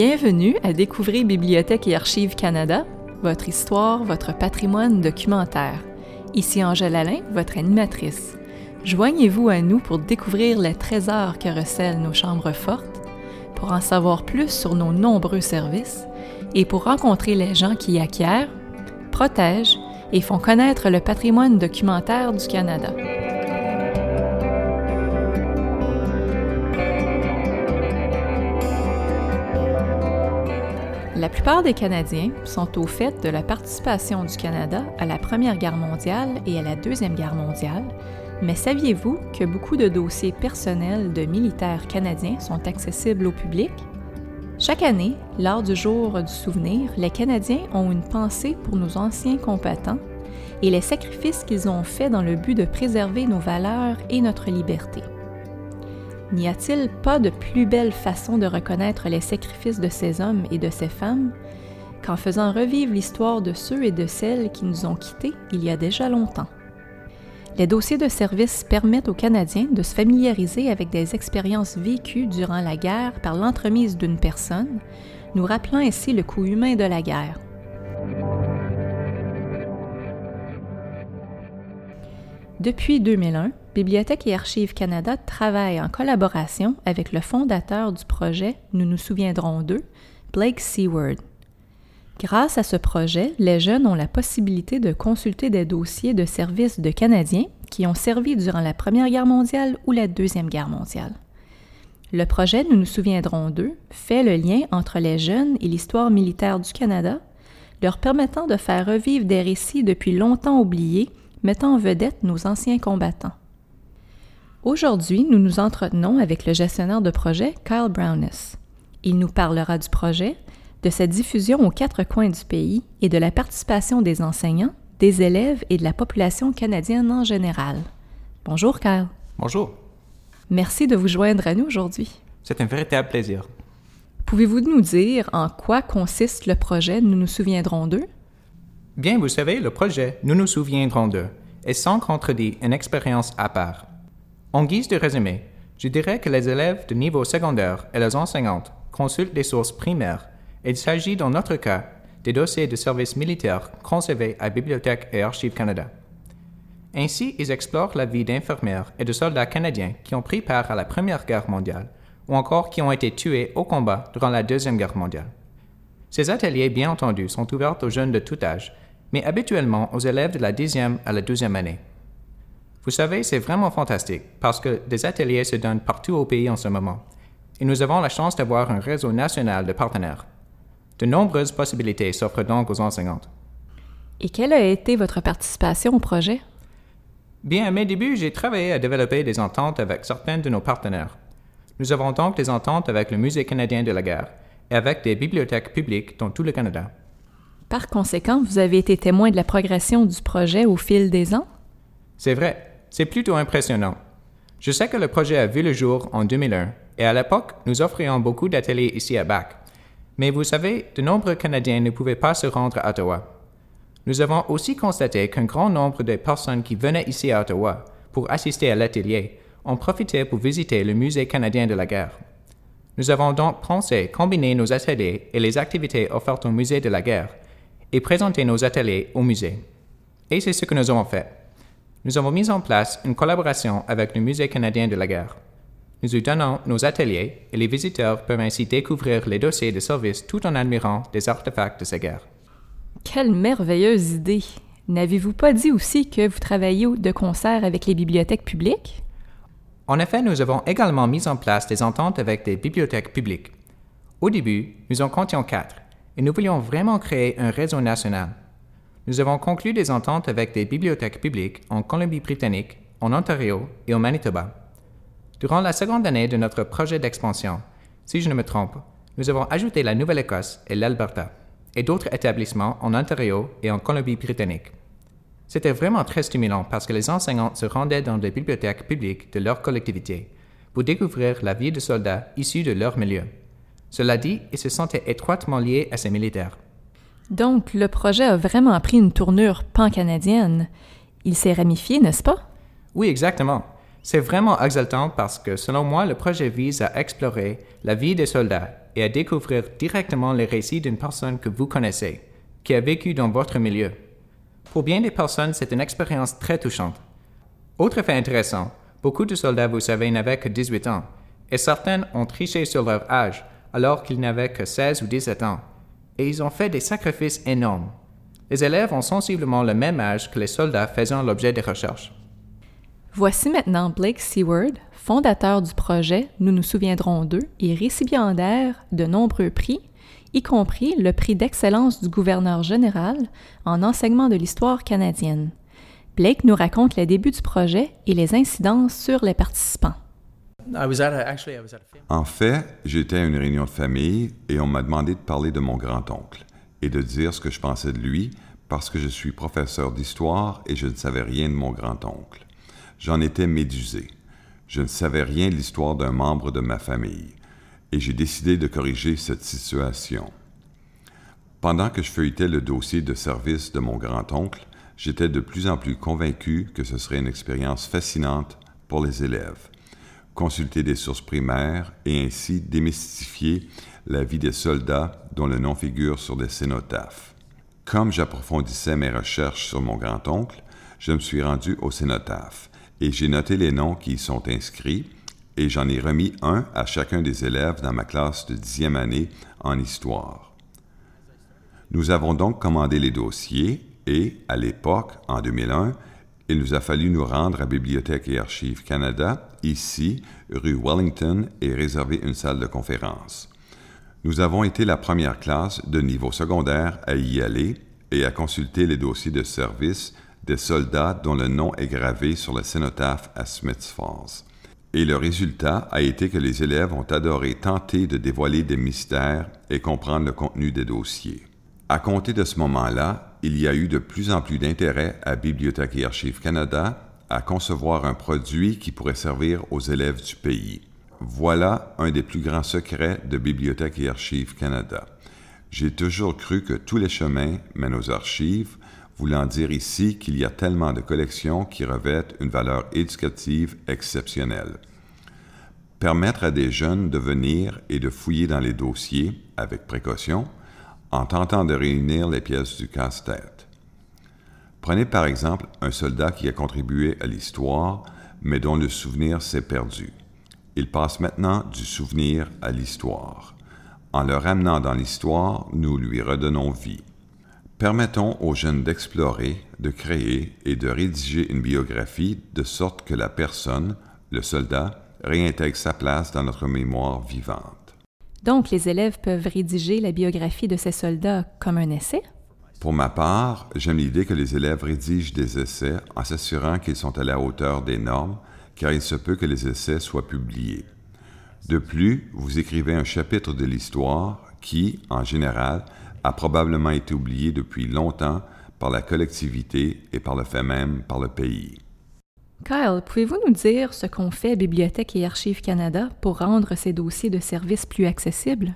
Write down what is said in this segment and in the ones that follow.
Bienvenue à Découvrir Bibliothèque et Archives Canada, votre histoire, votre patrimoine documentaire. Ici Angèle Alain, votre animatrice. Joignez-vous à nous pour découvrir les trésors que recèlent nos chambres fortes, pour en savoir plus sur nos nombreux services et pour rencontrer les gens qui acquièrent, protègent et font connaître le patrimoine documentaire du Canada. Plupart des Canadiens sont au fait de la participation du Canada à la Première Guerre mondiale et à la Deuxième Guerre mondiale, mais saviez-vous que beaucoup de dossiers personnels de militaires canadiens sont accessibles au public? Chaque année, lors du jour du souvenir, les Canadiens ont une pensée pour nos anciens combattants et les sacrifices qu'ils ont faits dans le but de préserver nos valeurs et notre liberté. N'y a-t-il pas de plus belle façon de reconnaître les sacrifices de ces hommes et de ces femmes qu'en faisant revivre l'histoire de ceux et de celles qui nous ont quittés il y a déjà longtemps? Les dossiers de service permettent aux Canadiens de se familiariser avec des expériences vécues durant la guerre par l'entremise d'une personne, nous rappelant ainsi le coût humain de la guerre. Depuis 2001, Bibliothèque et Archives Canada travaille en collaboration avec le fondateur du projet Nous nous souviendrons d'eux, Blake Seward. Grâce à ce projet, les jeunes ont la possibilité de consulter des dossiers de services de Canadiens qui ont servi durant la Première Guerre mondiale ou la Deuxième Guerre mondiale. Le projet Nous nous souviendrons d'eux fait le lien entre les jeunes et l'histoire militaire du Canada, leur permettant de faire revivre des récits depuis longtemps oubliés mettant en vedette nos anciens combattants. Aujourd'hui, nous nous entretenons avec le gestionnaire de projet, Kyle Browness. Il nous parlera du projet, de sa diffusion aux quatre coins du pays et de la participation des enseignants, des élèves et de la population canadienne en général. Bonjour Kyle. Bonjour. Merci de vous joindre à nous aujourd'hui. C'est un véritable plaisir. Pouvez-vous nous dire en quoi consiste le projet? Nous nous souviendrons d'eux? Bien, vous savez, le projet Nous nous souviendrons d'eux est sans contredit une expérience à part. En guise de résumé, je dirais que les élèves de niveau secondaire et les enseignantes consultent des sources primaires. Il s'agit dans notre cas des dossiers de services militaires conservés à Bibliothèque et Archives Canada. Ainsi, ils explorent la vie d'infirmières et de soldats canadiens qui ont pris part à la Première Guerre mondiale ou encore qui ont été tués au combat durant la Deuxième Guerre mondiale. Ces ateliers, bien entendu, sont ouverts aux jeunes de tout âge mais habituellement aux élèves de la dixième à la douzième année. Vous savez, c'est vraiment fantastique parce que des ateliers se donnent partout au pays en ce moment, et nous avons la chance d'avoir un réseau national de partenaires. De nombreuses possibilités s'offrent donc aux enseignantes. Et quelle a été votre participation au projet? Bien, à mes débuts, j'ai travaillé à développer des ententes avec certains de nos partenaires. Nous avons donc des ententes avec le Musée canadien de la guerre et avec des bibliothèques publiques dans tout le Canada. Par conséquent, vous avez été témoin de la progression du projet au fil des ans? C'est vrai, c'est plutôt impressionnant. Je sais que le projet a vu le jour en 2001 et à l'époque, nous offrions beaucoup d'ateliers ici à Bac. Mais vous savez, de nombreux Canadiens ne pouvaient pas se rendre à Ottawa. Nous avons aussi constaté qu'un grand nombre de personnes qui venaient ici à Ottawa pour assister à l'atelier ont profité pour visiter le Musée canadien de la guerre. Nous avons donc pensé combiner nos ateliers et les activités offertes au Musée de la guerre et présenter nos ateliers au musée. Et c'est ce que nous avons fait. Nous avons mis en place une collaboration avec le Musée canadien de la guerre. Nous y donnons nos ateliers et les visiteurs peuvent ainsi découvrir les dossiers de service tout en admirant des artefacts de ces guerres. Quelle merveilleuse idée! N'avez-vous pas dit aussi que vous travaillez de concert avec les bibliothèques publiques? En effet, nous avons également mis en place des ententes avec des bibliothèques publiques. Au début, nous en comptions quatre, et nous voulions vraiment créer un réseau national. Nous avons conclu des ententes avec des bibliothèques publiques en Colombie-Britannique, en Ontario et au Manitoba. Durant la seconde année de notre projet d'expansion, si je ne me trompe, nous avons ajouté la Nouvelle-Écosse et l'Alberta, et d'autres établissements en Ontario et en Colombie-Britannique. C'était vraiment très stimulant parce que les enseignants se rendaient dans des bibliothèques publiques de leur collectivité pour découvrir la vie de soldats issus de leur milieu. Cela dit, il se sentait étroitement lié à ses militaires. Donc, le projet a vraiment pris une tournure pan-canadienne. Il s'est ramifié, n'est-ce pas? Oui, exactement. C'est vraiment exaltant parce que, selon moi, le projet vise à explorer la vie des soldats et à découvrir directement les récits d'une personne que vous connaissez, qui a vécu dans votre milieu. Pour bien des personnes, c'est une expérience très touchante. Autre fait intéressant, beaucoup de soldats, vous savez, n'avaient que 18 ans, et certains ont triché sur leur âge alors qu'ils n'avaient que 16 ou 17 ans, et ils ont fait des sacrifices énormes. Les élèves ont sensiblement le même âge que les soldats faisant l'objet des recherches. Voici maintenant Blake Seward, fondateur du projet Nous nous souviendrons d'eux et récipiendaire de nombreux prix, y compris le prix d'excellence du gouverneur général en enseignement de l'histoire canadienne. Blake nous raconte les débuts du projet et les incidences sur les participants. En fait, j'étais à une réunion de famille et on m'a demandé de parler de mon grand-oncle et de dire ce que je pensais de lui parce que je suis professeur d'histoire et je ne savais rien de mon grand-oncle. J'en étais médusé. Je ne savais rien de l'histoire d'un membre de ma famille et j'ai décidé de corriger cette situation. Pendant que je feuilletais le dossier de service de mon grand-oncle, j'étais de plus en plus convaincu que ce serait une expérience fascinante pour les élèves. Consulter des sources primaires et ainsi démystifier la vie des soldats dont le nom figure sur des cénotaphes. Comme j'approfondissais mes recherches sur mon grand-oncle, je me suis rendu au cénotaphe et j'ai noté les noms qui y sont inscrits et j'en ai remis un à chacun des élèves dans ma classe de dixième année en histoire. Nous avons donc commandé les dossiers et, à l'époque, en 2001, il nous a fallu nous rendre à Bibliothèque et Archives Canada, ici, rue Wellington, et réserver une salle de conférence. Nous avons été la première classe de niveau secondaire à y aller et à consulter les dossiers de service des soldats dont le nom est gravé sur le cénotaphe à Smiths Falls. Et le résultat a été que les élèves ont adoré tenter de dévoiler des mystères et comprendre le contenu des dossiers. À compter de ce moment-là, il y a eu de plus en plus d'intérêt à Bibliothèque et Archives Canada à concevoir un produit qui pourrait servir aux élèves du pays. Voilà un des plus grands secrets de Bibliothèque et Archives Canada. J'ai toujours cru que tous les chemins mènent aux archives, voulant dire ici qu'il y a tellement de collections qui revêtent une valeur éducative exceptionnelle. Permettre à des jeunes de venir et de fouiller dans les dossiers avec précaution, en tentant de réunir les pièces du casse-tête. Prenez par exemple un soldat qui a contribué à l'histoire, mais dont le souvenir s'est perdu. Il passe maintenant du souvenir à l'histoire. En le ramenant dans l'histoire, nous lui redonnons vie. Permettons aux jeunes d'explorer, de créer et de rédiger une biographie de sorte que la personne, le soldat, réintègre sa place dans notre mémoire vivante. Donc, les élèves peuvent rédiger la biographie de ces soldats comme un essai? Pour ma part, j'aime l'idée que les élèves rédigent des essais en s'assurant qu'ils sont à la hauteur des normes, car il se peut que les essais soient publiés. De plus, vous écrivez un chapitre de l'histoire qui, en général, a probablement été oublié depuis longtemps par la collectivité et par le fait même par le pays. Kyle, pouvez-vous nous dire ce qu'ont fait Bibliothèque et Archives Canada pour rendre ces dossiers de service plus accessibles?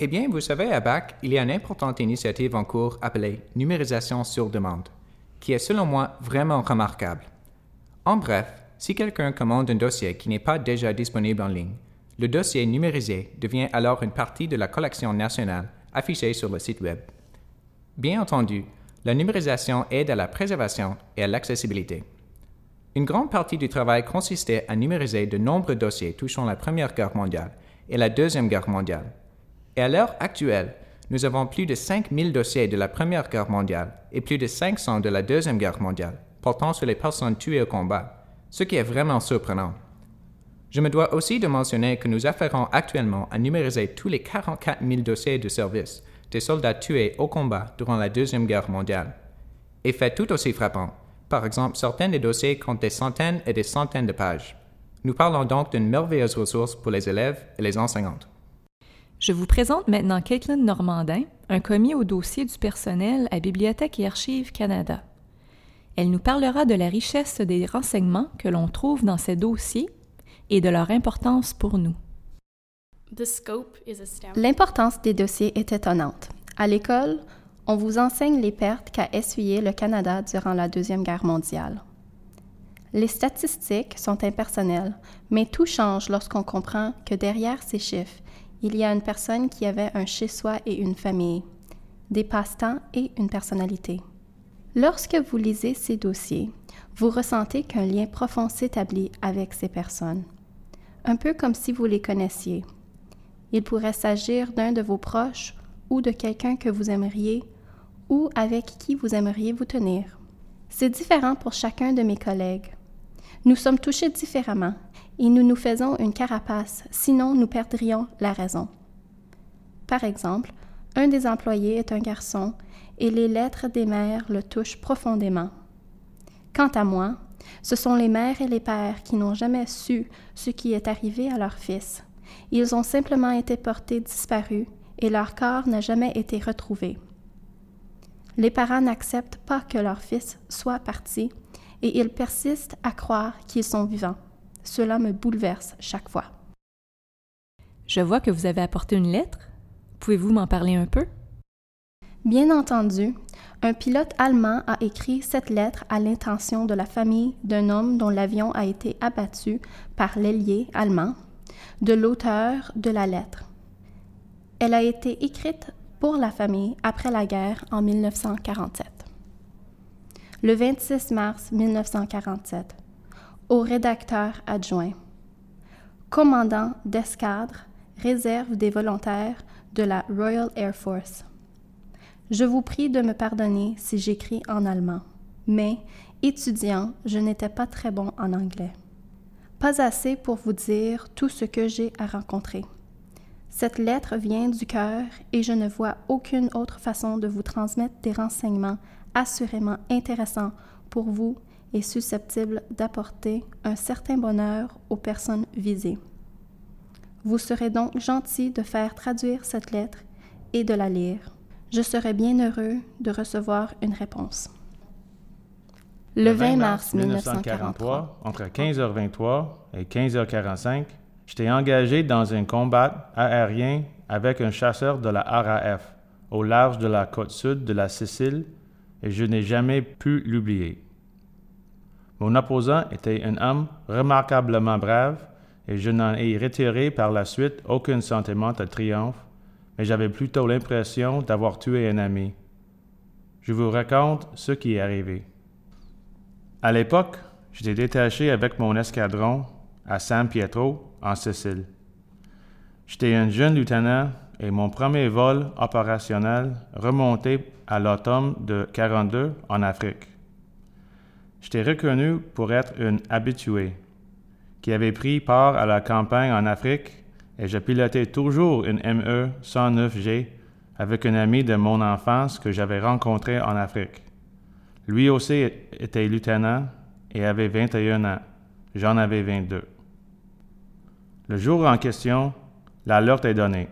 Eh bien, vous savez, à BAC, il y a une importante initiative en cours appelée Numérisation sur demande, qui est selon moi vraiment remarquable. En bref, si quelqu'un commande un dossier qui n'est pas déjà disponible en ligne, le dossier numérisé devient alors une partie de la collection nationale affichée sur le site Web. Bien entendu, la numérisation aide à la préservation et à l'accessibilité. Une grande partie du travail consistait à numériser de nombreux dossiers touchant la Première Guerre mondiale et la Deuxième Guerre mondiale. Et à l'heure actuelle, nous avons plus de 5000 dossiers de la Première Guerre mondiale et plus de 500 de la Deuxième Guerre mondiale portant sur les personnes tuées au combat, ce qui est vraiment surprenant. Je me dois aussi de mentionner que nous affairons actuellement à numériser tous les 44 000 dossiers de service des soldats tués au combat durant la Deuxième Guerre mondiale. Et tout aussi frappant, par exemple, certains des dossiers comptent des centaines et des centaines de pages. Nous parlons donc d'une merveilleuse ressource pour les élèves et les enseignantes. Je vous présente maintenant Caitlin Normandin, un commis au dossier du personnel à Bibliothèque et Archives Canada. Elle nous parlera de la richesse des renseignements que l'on trouve dans ces dossiers et de leur importance pour nous. L'importance des dossiers est étonnante. À l'école, on vous enseigne les pertes qu'a essuyées le Canada durant la Deuxième Guerre mondiale. Les statistiques sont impersonnelles, mais tout change lorsqu'on comprend que derrière ces chiffres, il y a une personne qui avait un chez-soi et une famille, des passe-temps et une personnalité. Lorsque vous lisez ces dossiers, vous ressentez qu'un lien profond s'établit avec ces personnes, un peu comme si vous les connaissiez. Il pourrait s'agir d'un de vos proches ou de quelqu'un que vous aimeriez ou avec qui vous aimeriez vous tenir. C'est différent pour chacun de mes collègues. Nous sommes touchés différemment et nous nous faisons une carapace, sinon nous perdrions la raison. Par exemple, un des employés est un garçon et les lettres des mères le touchent profondément. Quant à moi, ce sont les mères et les pères qui n'ont jamais su ce qui est arrivé à leur fils. Ils ont simplement été portés disparus et leur corps n'a jamais été retrouvé. Les parents n'acceptent pas que leur fils soit parti et ils persistent à croire qu'ils sont vivants. Cela me bouleverse chaque fois. Je vois que vous avez apporté une lettre. Pouvez-vous m'en parler un peu? Bien entendu, un pilote allemand a écrit cette lettre à l'intention de la famille d'un homme dont l'avion a été abattu par l'ailier allemand, de l'auteur de la lettre. Elle a été écrite pour la famille après la guerre en 1947 le 26 mars 1947, au rédacteur adjoint, commandant d'escadre, réserve des volontaires de la Royal Air Force. Je vous prie de me pardonner si j'écris en allemand, mais, étudiant, je n'étais pas très bon en anglais. Pas assez pour vous dire tout ce que j'ai à rencontrer. Cette lettre vient du cœur et je ne vois aucune autre façon de vous transmettre des renseignements assurément intéressant pour vous et susceptible d'apporter un certain bonheur aux personnes visées. Vous serez donc gentil de faire traduire cette lettre et de la lire. Je serai bien heureux de recevoir une réponse. Le 20 mars 1943, entre 15h23 et 15h45, j'étais engagé dans un combat aérien avec un chasseur de la RAF au large de la côte sud de la Sicile et je n'ai jamais pu l'oublier. Mon opposant était un homme remarquablement brave et je n'en ai retiré par la suite aucun sentiment de triomphe, mais j'avais plutôt l'impression d'avoir tué un ami. Je vous raconte ce qui est arrivé. À l'époque, j'étais détaché avec mon escadron à San Pietro, en Sicile. J'étais un jeune lieutenant et mon premier vol opérationnel remontait à l'automne de 42 en Afrique. J'étais reconnu pour être un habitué qui avait pris part à la campagne en Afrique et je pilotais toujours une ME 109G avec un ami de mon enfance que j'avais rencontré en Afrique. Lui aussi était lieutenant et avait 21 ans. J'en avais 22. Le jour en question, l'alerte est donnée.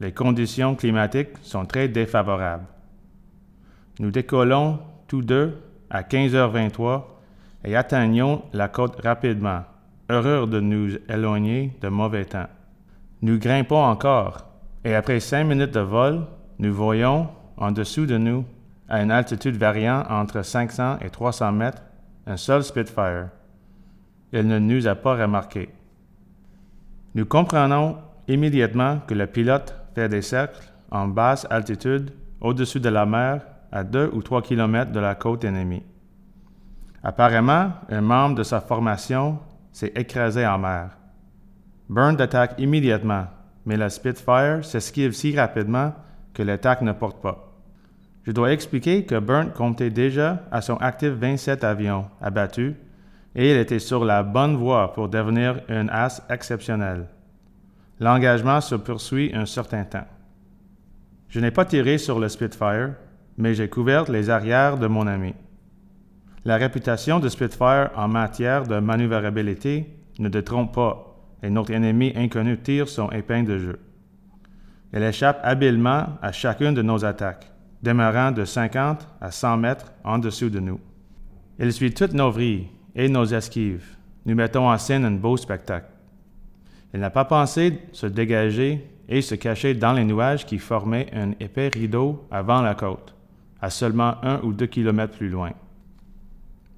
Les conditions climatiques sont très défavorables. Nous décollons tous deux à 15h23 et atteignons la côte rapidement, heureux de nous éloigner de mauvais temps. Nous grimpons encore et après cinq minutes de vol, nous voyons en dessous de nous, à une altitude variant entre 500 et 300 mètres, un seul Spitfire. Il ne nous a pas remarqués. Nous comprenons immédiatement que le pilote fait des cercles en basse altitude au-dessus de la mer à deux ou trois kilomètres de la côte ennemie. Apparemment, un membre de sa formation s'est écrasé en mer. Burns attaque immédiatement, mais la Spitfire s'esquive si rapidement que l'attaque ne porte pas. Je dois expliquer que Burns comptait déjà à son actif 27 avions abattus et il était sur la bonne voie pour devenir un as exceptionnel. L'engagement se poursuit un certain temps. Je n'ai pas tiré sur le Spitfire, mais j'ai couvert les arrières de mon ami. La réputation de Spitfire en matière de manœuvrabilité ne te trompe pas, et notre ennemi inconnu tire son épingle de jeu. Elle échappe habilement à chacune de nos attaques, démarrant de 50 à 100 mètres en dessous de nous. Elle suit toutes nos vrilles et nos esquives. Nous mettons en scène un beau spectacle. Elle n'a pas pensé se dégager et se cacher dans les nuages qui formaient un épais rideau avant la côte à seulement un ou deux kilomètres plus loin.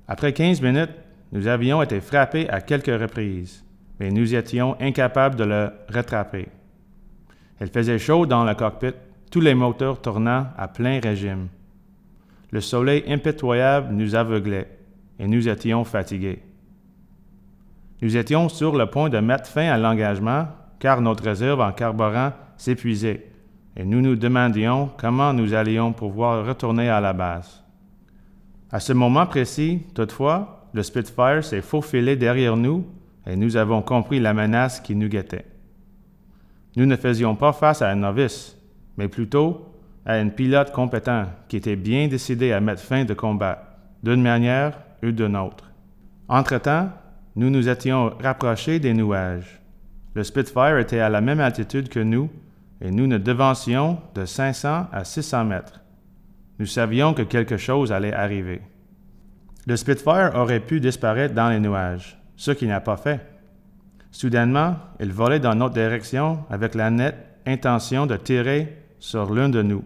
Après 15 minutes, nous avions été frappés à quelques reprises, mais nous étions incapables de le rattraper. Il faisait chaud dans le cockpit, tous les moteurs tournant à plein régime. Le soleil impitoyable nous aveuglait et nous étions fatigués. Nous étions sur le point de mettre fin à l'engagement car notre réserve en carburant s'épuisait et nous nous demandions comment nous allions pouvoir retourner à la base. À ce moment précis, toutefois, le Spitfire s'est faufilé derrière nous et nous avons compris la menace qui nous guettait. Nous ne faisions pas face à un novice, mais plutôt à un pilote compétent qui était bien décidé à mettre fin de combat, d'une manière ou d'une autre. Entre-temps, nous nous étions rapprochés des nuages. Le Spitfire était à la même altitude que nous et nous ne devancions de 500 à 600 mètres. Nous savions que quelque chose allait arriver. Le Spitfire aurait pu disparaître dans les nuages, ce qu'il n'a pas fait. Soudainement, il volait dans notre direction avec la nette intention de tirer sur l'un de nous.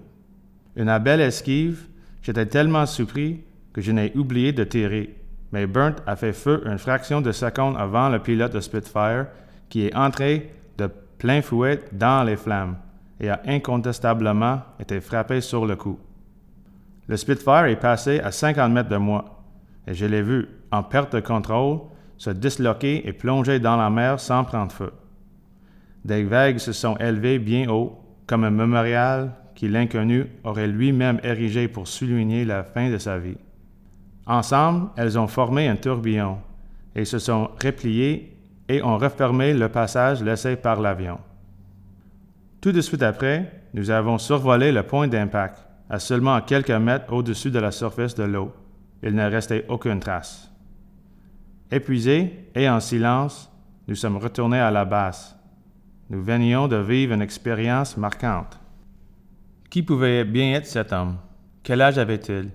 Une belle esquive, j'étais tellement surpris je n'ai oublié de tirer, mais Burnt a fait feu une fraction de seconde avant le pilote de Spitfire qui est entré de plein fouet dans les flammes et a incontestablement été frappé sur le coup. Le Spitfire est passé à 50 mètres de moi et je l'ai vu, en perte de contrôle, se disloquer et plonger dans la mer sans prendre feu. Des vagues se sont élevées bien haut, comme un mémorial qui l'inconnu aurait lui-même érigé pour souligner la fin de sa vie. Ensemble, elles ont formé un tourbillon et se sont repliées et ont refermé le passage laissé par l'avion. Tout de suite après, nous avons survolé le point d'impact, à seulement quelques mètres au-dessus de la surface de l'eau. Il ne restait aucune trace. Épuisés et en silence, nous sommes retournés à la base. Nous venions de vivre une expérience marquante. Qui pouvait bien être cet homme? Quel âge avait-il?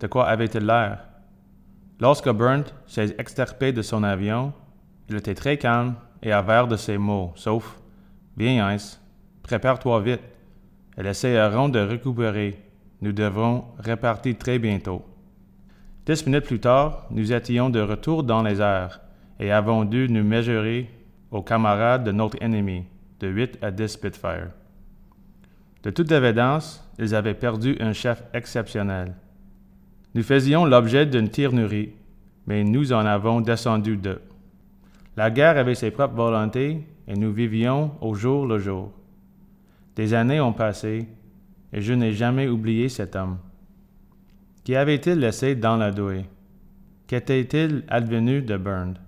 De quoi avait-il l'air? Lorsque Burnt s'est extirpé de son avion, il était très calme et avare de ses mots, sauf Bien, Heinz, prépare-toi vite. Elle essayeront de récupérer. Nous devrons repartir très bientôt. Dix minutes plus tard, nous étions de retour dans les airs et avons dû nous mesurer aux camarades de notre ennemi, de 8 à 10 Spitfire. De toute évidence, ils avaient perdu un chef exceptionnel. Nous faisions l'objet d'une tirenurie, mais nous en avons descendu deux. La guerre avait ses propres volontés et nous vivions au jour le jour. Des années ont passé et je n'ai jamais oublié cet homme. Qu'y avait-il laissé dans la douée? Qu'était-il advenu de Burned?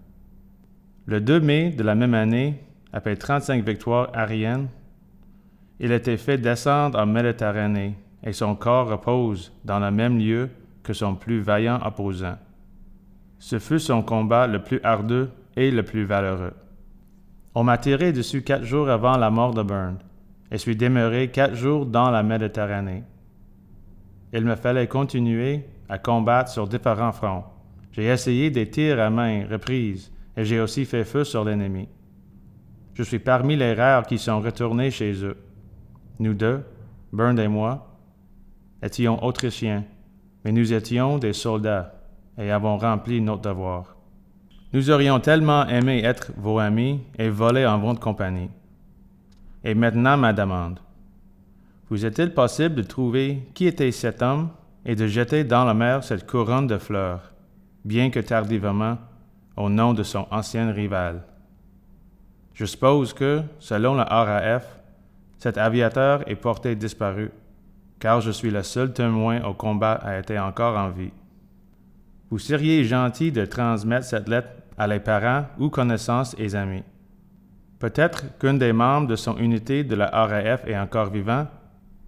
Le 2 mai de la même année, après 35 victoires aériennes, il était fait descendre en Méditerranée et son corps repose dans le même lieu que son plus vaillant opposant. Ce fut son combat le plus ardeux et le plus valeureux. On m'a tiré dessus quatre jours avant la mort de Burn et suis demeuré quatre jours dans la Méditerranée. Il me fallait continuer à combattre sur différents fronts. J'ai essayé des tirs à main reprises et j'ai aussi fait feu sur l'ennemi. Je suis parmi les rares qui sont retournés chez eux. Nous deux, Burn et moi, étions autrichiens, mais nous étions des soldats et avons rempli notre devoir. Nous aurions tellement aimé être vos amis et voler en votre compagnie. Et maintenant ma demande. Vous est-il possible de trouver qui était cet homme et de jeter dans la mer cette couronne de fleurs, bien que tardivement, au nom de son ancien rival? Je suppose que, selon la RAF, cet aviateur est porté disparu, car je suis le seul témoin au combat à être encore en vie. Vous seriez gentil de transmettre cette lettre à les parents ou connaissances et amis. Peut-être qu'un des membres de son unité de la RAF est encore vivant.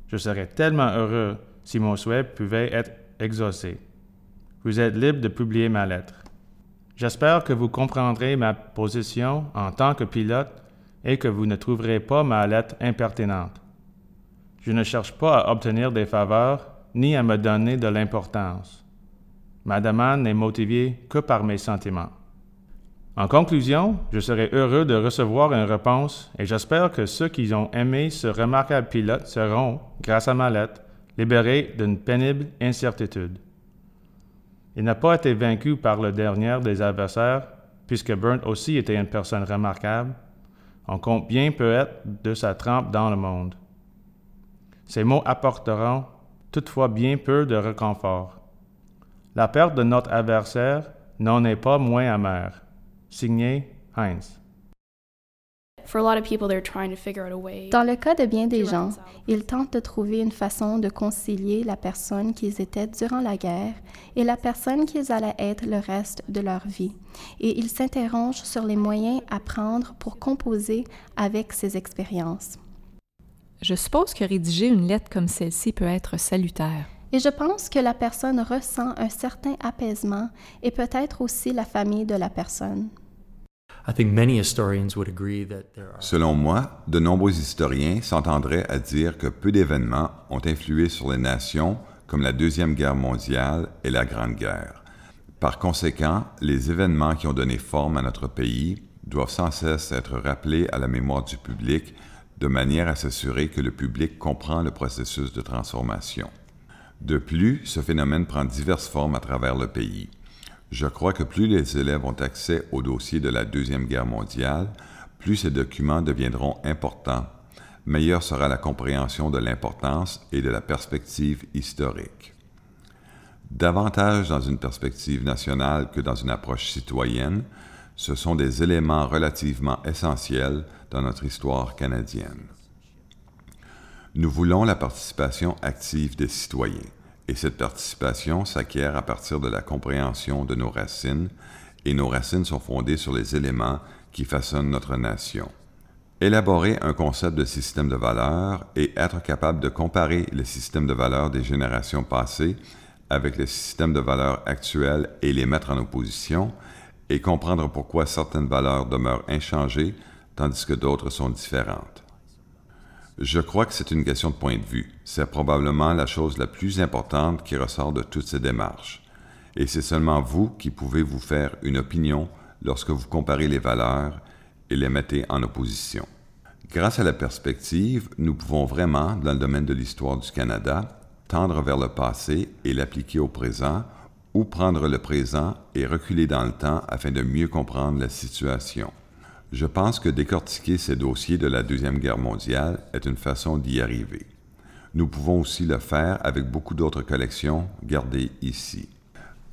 Je serais tellement heureux si mon souhait pouvait être exaucé. Vous êtes libre de publier ma lettre. J'espère que vous comprendrez ma position en tant que pilote et que vous ne trouverez pas ma lettre impertinente. Je ne cherche pas à obtenir des faveurs ni à me donner de l'importance. Ma demande n'est motivée que par mes sentiments. En conclusion, je serai heureux de recevoir une réponse et j'espère que ceux qui ont aimé ce remarquable pilote seront, grâce à ma lettre, libérés d'une pénible incertitude. Il n'a pas été vaincu par le dernier des adversaires, puisque Burnt aussi était une personne remarquable. On compte bien peut-être de sa trempe dans le monde. Ces mots apporteront toutefois bien peu de réconfort. La perte de notre adversaire n'en est pas moins amère. Signé Heinz. Dans le cas de bien des gens, ils tentent de trouver une façon de concilier la personne qu'ils étaient durant la guerre et la personne qu'ils allaient être le reste de leur vie, et ils s'interrogent sur les moyens à prendre pour composer avec ces expériences. Je suppose que rédiger une lettre comme celle-ci peut être salutaire. Et je pense que la personne ressent un certain apaisement et peut-être aussi la famille de la personne. Selon moi, de nombreux historiens s'entendraient à dire que peu d'événements ont influé sur les nations comme la Deuxième Guerre mondiale et la Grande Guerre. Par conséquent, les événements qui ont donné forme à notre pays doivent sans cesse être rappelés à la mémoire du public de manière à s'assurer que le public comprend le processus de transformation. De plus, ce phénomène prend diverses formes à travers le pays. Je crois que plus les élèves ont accès au dossier de la Deuxième Guerre mondiale, plus ces documents deviendront importants, meilleure sera la compréhension de l'importance et de la perspective historique. Davantage dans une perspective nationale que dans une approche citoyenne, ce sont des éléments relativement essentiels dans notre histoire canadienne. Nous voulons la participation active des citoyens et cette participation s'acquiert à partir de la compréhension de nos racines, et nos racines sont fondées sur les éléments qui façonnent notre nation. Élaborer un concept de système de valeurs et être capable de comparer le système de valeurs des générations passées avec le système de valeurs actuel et les mettre en opposition, et comprendre pourquoi certaines valeurs demeurent inchangées tandis que d'autres sont différentes. Je crois que c'est une question de point de vue. C'est probablement la chose la plus importante qui ressort de toutes ces démarches. Et c'est seulement vous qui pouvez vous faire une opinion lorsque vous comparez les valeurs et les mettez en opposition. Grâce à la perspective, nous pouvons vraiment, dans le domaine de l'histoire du Canada, tendre vers le passé et l'appliquer au présent, ou prendre le présent et reculer dans le temps afin de mieux comprendre la situation. Je pense que décortiquer ces dossiers de la Deuxième Guerre mondiale est une façon d'y arriver. Nous pouvons aussi le faire avec beaucoup d'autres collections gardées ici.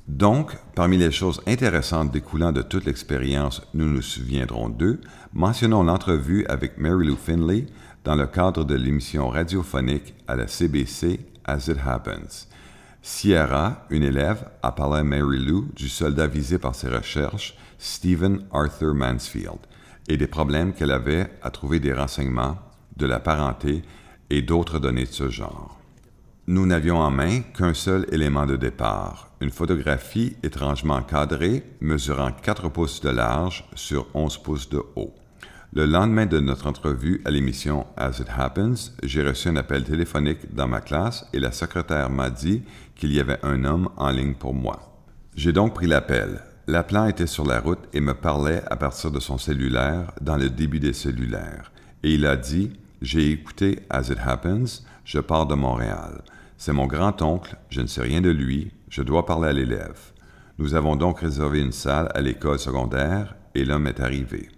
Donc, parmi les choses intéressantes découlant de toute l'expérience, nous nous souviendrons d'eux, mentionnons l'entrevue avec Mary Lou Finley dans le cadre de l'émission radiophonique à la CBC As It Happens. Sierra, une élève, a parlé à Mary Lou du soldat visé par ses recherches, Stephen Arthur Mansfield et des problèmes qu'elle avait à trouver des renseignements, de la parenté et d'autres données de ce genre. Nous n'avions en main qu'un seul élément de départ, une photographie étrangement cadrée mesurant 4 pouces de large sur 11 pouces de haut. Le lendemain de notre entrevue à l'émission As It Happens, j'ai reçu un appel téléphonique dans ma classe et la secrétaire m'a dit qu'il y avait un homme en ligne pour moi. J'ai donc pris l'appel. Laplan était sur la route et me parlait à partir de son cellulaire dans le début des cellulaires. Et il a dit J'ai écouté As It Happens, je pars de Montréal. C'est mon grand-oncle, je ne sais rien de lui, je dois parler à l'élève. Nous avons donc réservé une salle à l'école secondaire et l'homme est arrivé.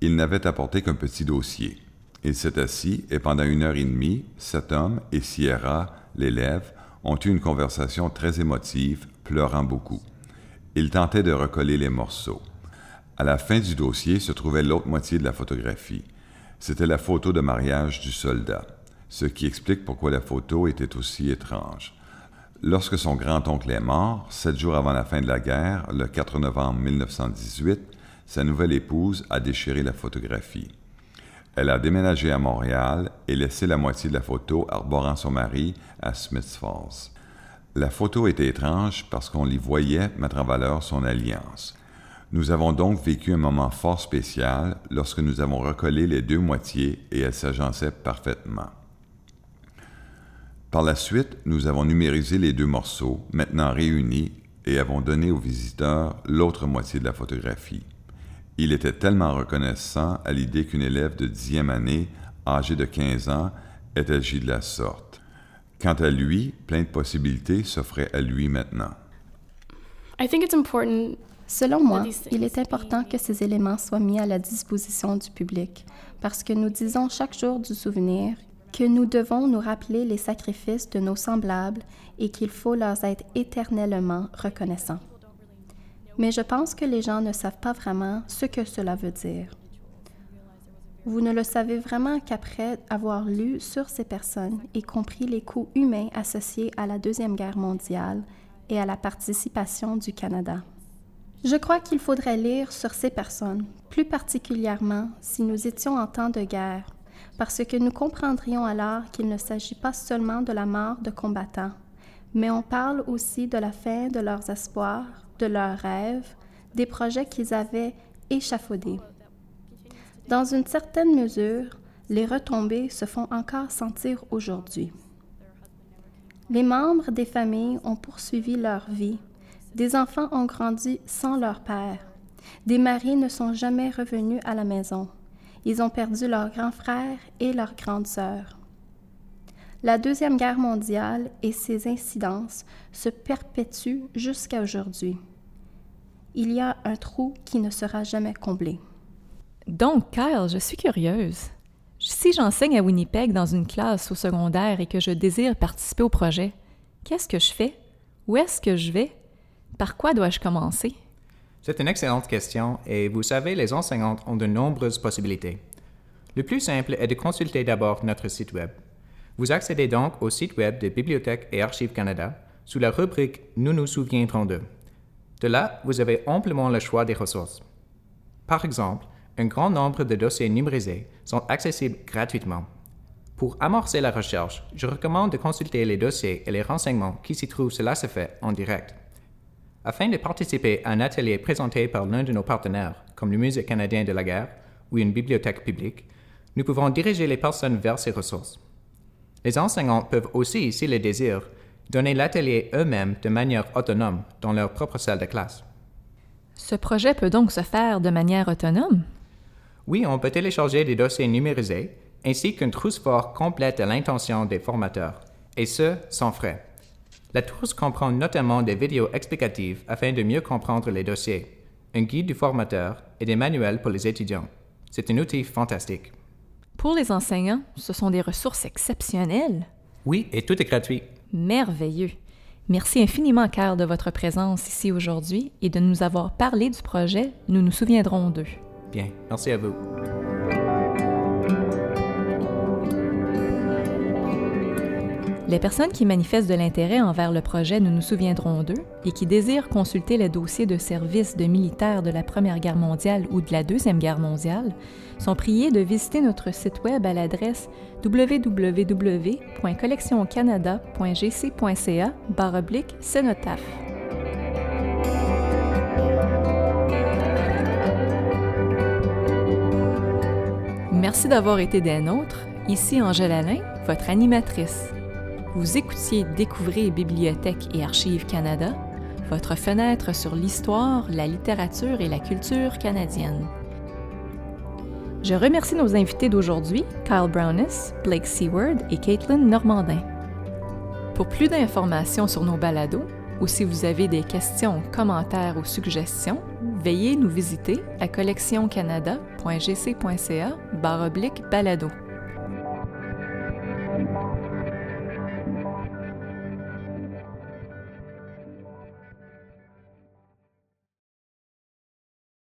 Il n'avait apporté qu'un petit dossier. Il s'est assis et pendant une heure et demie, cet homme et Sierra, l'élève, ont eu une conversation très émotive, pleurant beaucoup. Il tentait de recoller les morceaux. À la fin du dossier se trouvait l'autre moitié de la photographie. C'était la photo de mariage du soldat, ce qui explique pourquoi la photo était aussi étrange. Lorsque son grand-oncle est mort, sept jours avant la fin de la guerre, le 4 novembre 1918, sa nouvelle épouse a déchiré la photographie. Elle a déménagé à Montréal et laissé la moitié de la photo arborant son mari à Smiths Falls. La photo était étrange parce qu'on y voyait mettre en valeur son alliance. Nous avons donc vécu un moment fort spécial lorsque nous avons recollé les deux moitiés et elles s'agençaient parfaitement. Par la suite, nous avons numérisé les deux morceaux, maintenant réunis, et avons donné aux visiteurs l'autre moitié de la photographie. Il était tellement reconnaissant à l'idée qu'une élève de dixième année, âgée de 15 ans, ait agi de la sorte. Quant à lui, plein de possibilités s'offraient à lui maintenant. Selon moi, il est important que ces éléments soient mis à la disposition du public parce que nous disons chaque jour du souvenir que nous devons nous rappeler les sacrifices de nos semblables et qu'il faut leur être éternellement reconnaissants. Mais je pense que les gens ne savent pas vraiment ce que cela veut dire. Vous ne le savez vraiment qu'après avoir lu sur ces personnes et compris les coûts humains associés à la Deuxième Guerre mondiale et à la participation du Canada. Je crois qu'il faudrait lire sur ces personnes, plus particulièrement si nous étions en temps de guerre, parce que nous comprendrions alors qu'il ne s'agit pas seulement de la mort de combattants, mais on parle aussi de la fin de leurs espoirs, de leurs rêves, des projets qu'ils avaient échafaudés. Dans une certaine mesure, les retombées se font encore sentir aujourd'hui. Les membres des familles ont poursuivi leur vie. Des enfants ont grandi sans leur père. Des maris ne sont jamais revenus à la maison. Ils ont perdu leur grand frère et leur grande sœur. La Deuxième Guerre mondiale et ses incidences se perpétuent jusqu'à aujourd'hui. Il y a un trou qui ne sera jamais comblé. Donc, Kyle, je suis curieuse. Si j'enseigne à Winnipeg dans une classe au secondaire et que je désire participer au projet, qu'est-ce que je fais? Où est-ce que je vais? Par quoi dois-je commencer? C'est une excellente question et vous savez, les enseignantes ont de nombreuses possibilités. Le plus simple est de consulter d'abord notre site Web. Vous accédez donc au site Web de Bibliothèque et Archives Canada sous la rubrique Nous nous souviendrons d'eux. De là, vous avez amplement le choix des ressources. Par exemple, un grand nombre de dossiers numérisés sont accessibles gratuitement. Pour amorcer la recherche, je recommande de consulter les dossiers et les renseignements qui s'y trouvent. Cela se fait en direct. Afin de participer à un atelier présenté par l'un de nos partenaires, comme le Musée canadien de la guerre ou une bibliothèque publique, nous pouvons diriger les personnes vers ces ressources. Les enseignants peuvent aussi, s'ils le désirent, donner l'atelier eux-mêmes de manière autonome dans leur propre salle de classe. Ce projet peut donc se faire de manière autonome? Oui, on peut télécharger des dossiers numérisés ainsi qu'une trousse forte complète à l'intention des formateurs, et ce, sans frais. La trousse comprend notamment des vidéos explicatives afin de mieux comprendre les dossiers, un guide du formateur et des manuels pour les étudiants. C'est un outil fantastique. Pour les enseignants, ce sont des ressources exceptionnelles. Oui, et tout est gratuit. Merveilleux. Merci infiniment, Carl, de votre présence ici aujourd'hui et de nous avoir parlé du projet Nous nous souviendrons d'eux. Bien, merci à vous. Les personnes qui manifestent de l'intérêt envers le projet Nous nous souviendrons d'eux et qui désirent consulter les dossiers de service de militaires de la Première Guerre mondiale ou de la Deuxième Guerre mondiale sont priées de visiter notre site web à l'adresse www.collectioncanada.gc.ca Merci d'avoir été des nôtres. Ici Angèle Alain, votre animatrice. Vous écoutiez Découvrez Bibliothèque et Archives Canada, votre fenêtre sur l'histoire, la littérature et la culture canadienne. Je remercie nos invités d'aujourd'hui, Kyle Brownis, Blake Seward et Caitlin Normandin. Pour plus d'informations sur nos balados, ou si vous avez des questions, commentaires ou suggestions, veuillez nous visiter à collectioncanada.gc.ca balado.